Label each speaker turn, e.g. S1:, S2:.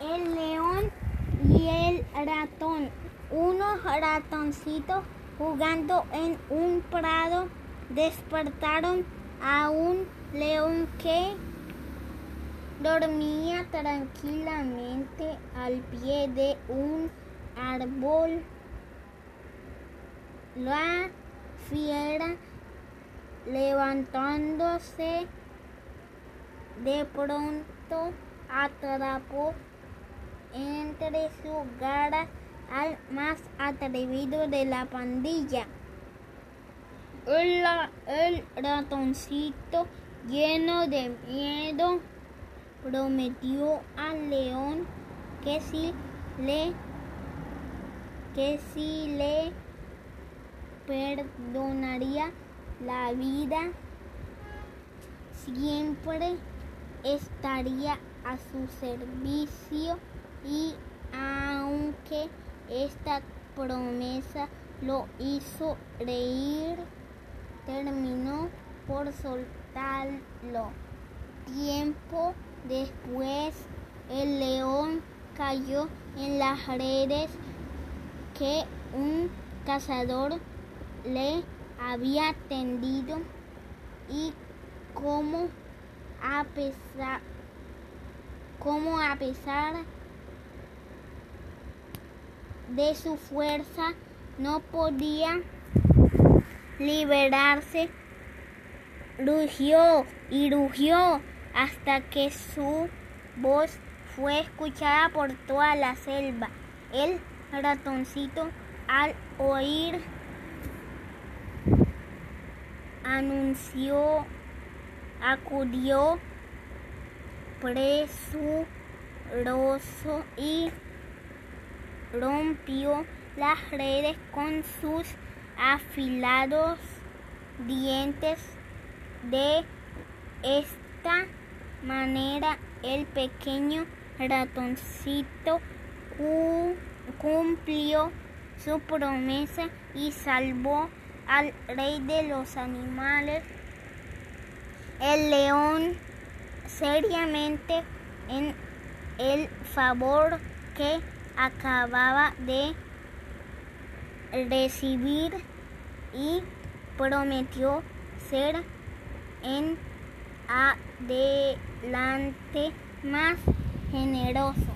S1: el león y el ratón. Unos ratoncitos jugando en un prado despertaron a un león que dormía tranquilamente al pie de un árbol. La fiera levantándose de pronto atrapó entre sus garras al más atrevido de la pandilla. El, ratoncito lleno de miedo prometió al león que si le que si le perdonaría la vida siempre estaría a su servicio y aunque esta promesa lo hizo reír, terminó por soltarlo. Tiempo después, el león cayó en las redes que un cazador le había tendido y como a pesar como a pesar de su fuerza no podía liberarse rugió y rugió hasta que su voz fue escuchada por toda la selva. El ratoncito al oír anunció, acudió presuroso y rompió las redes con sus afilados dientes. De esta manera el pequeño ratoncito cumplió su promesa y salvó al rey de los animales, el león, seriamente en el favor que acababa de recibir y prometió ser en adelante más generoso.